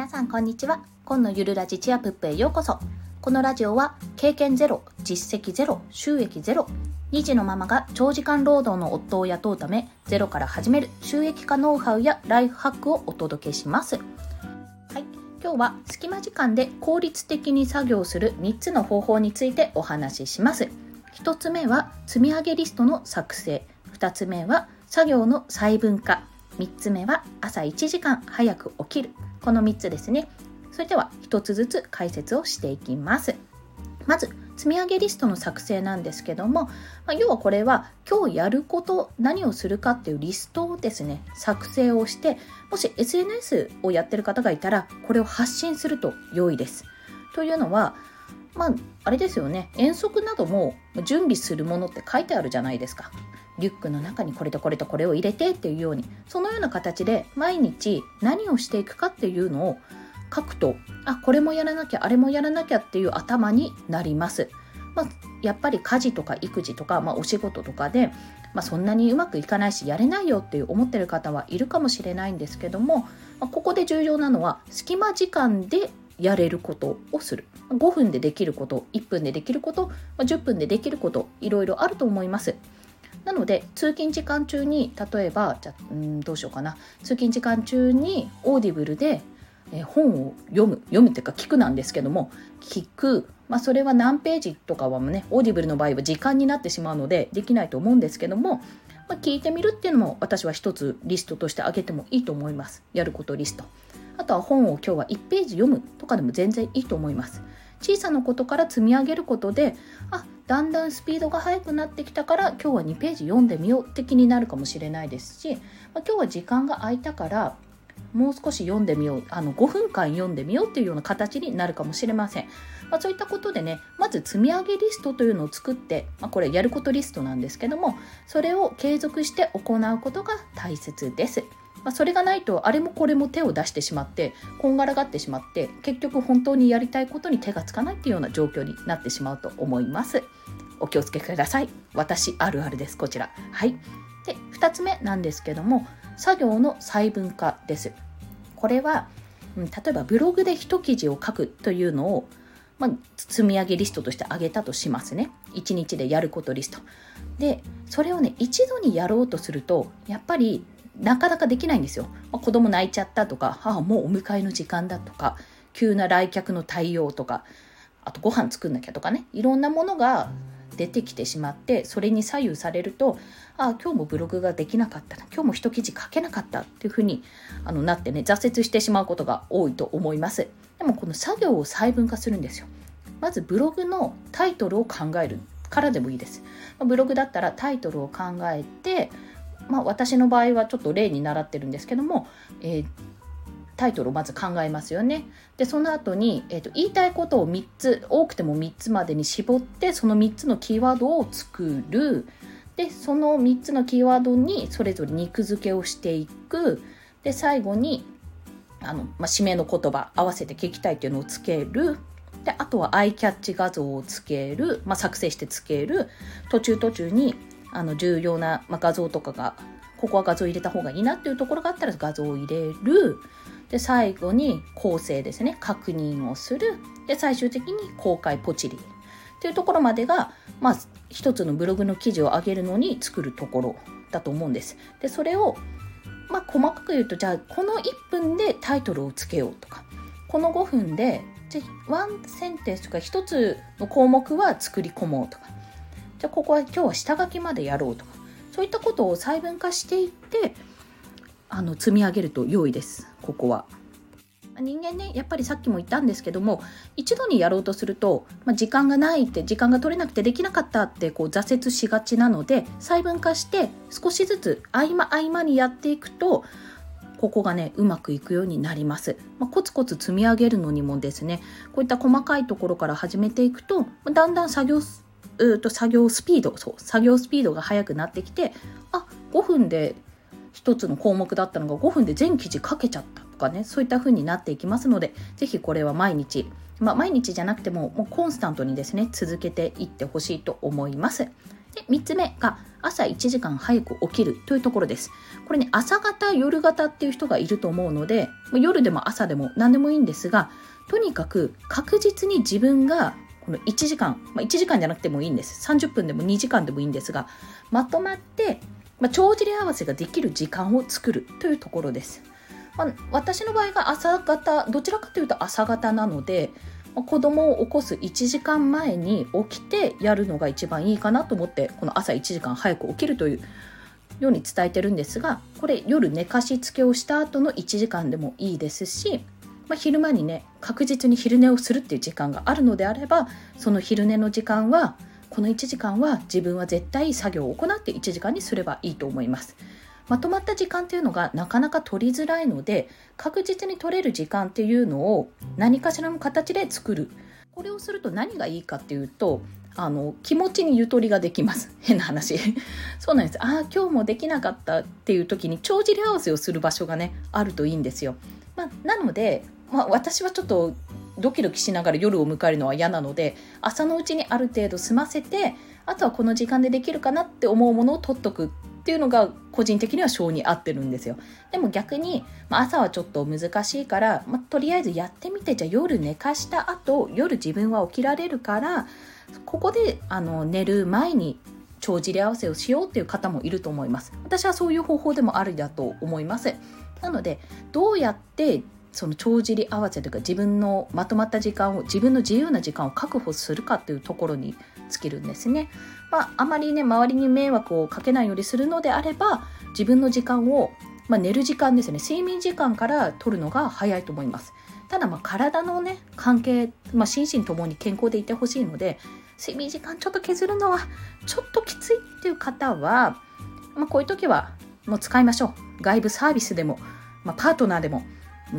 皆さんこんにちは。今のゆるラジチアプップへようこそ。このラジオは経験ゼロ実績ゼロ収益ゼロ2児のママが長時間労働の夫を雇うためゼロから始める収益化ノウハウやライフハックをお届けします。はい。今日は隙間時間で効率的に作業する3つの方法についてお話しします。1つ目は積み上げリストの作成。2つ目は作業の細分化。3つ目は朝1時間早く起きる。この3つですね。それでは1つずつ解説をしていきます。まず積み上げリストの作成なんですけども、まあ、要はこれは今日やること何をするかっていうリストをですね。作成をしてもし SNS をやってる方がいたらこれを発信すると良いです。というのはまああれですよね。遠足なども準備するものって書いてあるじゃないですか。リュックの中にこれとこれとこれを入れてっていうように。そのような形で毎日何をしていくかっていうのを書くとあこれもやらなきゃあれもやらなきゃっていう頭になります。まあ、やっぱり家事とか育児とか、まあ、お仕事とかで、まあ、そんなにうまくいかないしやれないよっていう思ってる方はいるかもしれないんですけども、ま、ここで重要なのは隙間時間でやれることをする。5分でできること1分でできること10分でできることいろいろあると思います。なので通勤時間中に例えばじゃうんどうしようかな。通勤時間中にオーディブルで本を読む。読むっていうか聞くなんですけども聞く、まあ、それは何ページとかはねオーディブルの場合は時間になってしまうのでできないと思うんですけども、まあ、聞いてみるっていうのも私は一つリストとしてあげてもいいと思います。やることリスト。あとは本を今日は1ページ読むとかでも全然いいと思います。小さなことから積み上げることであだんだんスピードが速くなってきたから今日は2ページ読んでみよう的になるかもしれないですし、まあ、今日は時間が空いたからもう少し読んでみようあの5分間読んでみようっていうような形になるかもしれません、まあ、そういったことでねまず積み上げリストというのを作って、まあ、これやることリストなんですけどもそれを継続して行うことが大切です。まあ、それがないとあれもこれも手を出してしまってこんがらがってしまって結局本当にやりたいことに手がつかないっていうような状況になってしまうと思います。お気をつけください。私あるあるですこちら。はい。で2つ目なんですけども作業の細分化です。これは、例えばブログで一記事を書くというのをまあ、積み上げリストとしてあげたとしますね。1日でやることリスト。でそれをね一度にやろうとするとやっぱりなかなかできないんですよ。まあ、子供泣いちゃったとか、あもうお迎えの時間だとか、急な来客の対応とか、あとご飯作んなきゃとかね、いろんなものが出てきてしまって、それに左右されると、あ今日もブログができなかったな、今日も一記事書けなかったっていうふうにあのなってね、挫折してしまうことが多いと思います。でもこの作業を細分化するんですよ。まずブログのタイトルを考えるからでもいいです。ブログだったらタイトルを考えて、まあ、私の場合はちょっと例に習ってるんですけども、えー、タイトルをまず考えますよね。でその後に、えーと、言いたいことを3つ多くても3つまでに絞ってその3つのキーワードを作る。でその3つのキーワードにそれぞれ肉付けをしていく。で最後にあの、まあ、締めの言葉合わせて聞きたいっていうのをつける。であとはアイキャッチ画像をつける、まあ、作成してつける。途中途中にあの重要な、ま、画像とかがここは画像入れた方がいいなっていうところがあったら画像を入れる。で最後に構成ですね。確認をする。で最終的に公開ポチリ。っていうところまでが、まあ、一つのブログの記事を上げるのに作るところだと思うんです。でそれを、まあ、細かく言うとじゃあこの1分でタイトルをつけようとか。この5分でじゃワンセンテンスとか1つの項目は作り込もうとか。じゃあここは今日は下書きまでやろうとかそういったことを細分化していってあの積み上げると良いですここは。人間ねやっぱりさっきも言ったんですけども一度にやろうとすると、まあ、時間がないって時間が取れなくてできなかったってこう挫折しがちなので細分化して少しずつ合間合間にやっていくとここがねうまくいくようになります、まあ、コツコツ積み上げるのにもですねこういった細かいところから始めていくとだんだん作業うと作業スピードそう作業スピードが速くなってきてあ5分で1つの項目だったのが5分で全記事書けちゃったとかねそういった風になっていきますので是非これは毎日まあ、毎日じゃなくてももうコンスタントにですね続けていってほしいと思います。で3つ目が朝1時間早く起きるというところです。これね、朝型、夜型っていう人がいると思うので、夜でも朝でも何でもいいんですが、とにかく確実に自分がこの1時間、まあ、1時間じゃなくてもいいんです。30分でも2時間でもいいんですが、まとまって、まあ、帳尻合わせができる時間を作るというところです。まあ、私の場合が朝方、どちらかというと朝方なので、子供を起こす1時間前に起きてやるのが一番いいかなと思ってこの朝1時間早く起きるというように伝えてるんですがこれ夜寝かしつけをした後の1時間でもいいですし、まあ、昼間にね確実に昼寝をするっていう時間があるのであればその昼寝の時間はこの1時間は自分は絶対作業を行って1時間にすればいいと思います。まとまった時間っていうのがなかなか取りづらいので確実に取れる時間っていうのを何かしらの形で作る。これをすると何がいいかっていうとあの気持ちにゆとりができます。変な話。そうなんです。ああ今日もできなかったっていう時に帳尻合わせをする場所がねあるといいんですよ、まあ、なので、まあ、私はちょっとドキドキしながら夜を迎えるのは嫌なので朝のうちにある程度済ませてあとはこの時間でできるかなって思うものを取っとくっていうのが個人的には性に合ってるんですよ。でも逆に、まあ、朝はちょっと難しいから、まあ、とりあえずやってみてじゃあ夜寝かした後夜自分は起きられるからここであの寝る前に帳尻合わせをしようっていう方もいると思います。私はそういう方法でもあるだと思います。なのでどうやってその帳尻合わせというか自分のまとまった時間を自分の自由な時間を確保するかっていうところに尽きるんですね。まあ、あまりね周りに迷惑をかけないようにするのであれば自分の時間を、まあ、寝る時間ですね睡眠時間から取るのが早いと思います。ただまあ体のね関係、まあ、心身ともに健康でいてほしいので睡眠時間ちょっと削るのはちょっときついっていう方は、まあ、こういう時はもう使いましょう外部サービスでも、まあ、パートナーでも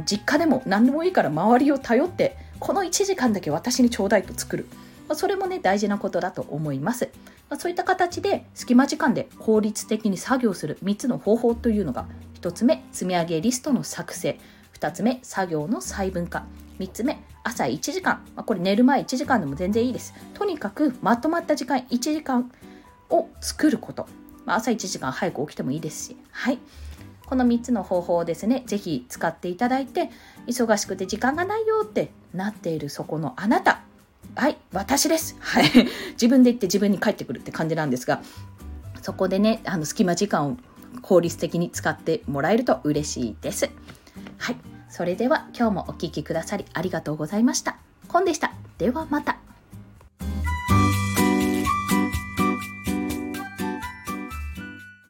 実家でも何でもいいから周りを頼ってこの1時間だけ私にちょうだいと作る。まそれもね大事なことだと思います、まそういった形で隙間時間で効率的に作業する3つの方法というのが1つ目積み上げリストの作成。2つ目作業の細分化。3つ目朝1時間、まあ、これ寝る前1時間でも全然いいです。とにかくまとまった時間1時間を作ること、まあ、朝1時間早く起きてもいいですし。はい。この3つの方法をですね、ぜひ使っていただいて、忙しくて時間がないよってなっているそこのあなた、はい、私です。はい。自分で言って自分に返ってくるって感じなんですが、そこでね、あの、隙間時間を効率的に使ってもらえると嬉しいです。はい。それでは今日もお聴きくださりありがとうございました。コンでした。ではまた。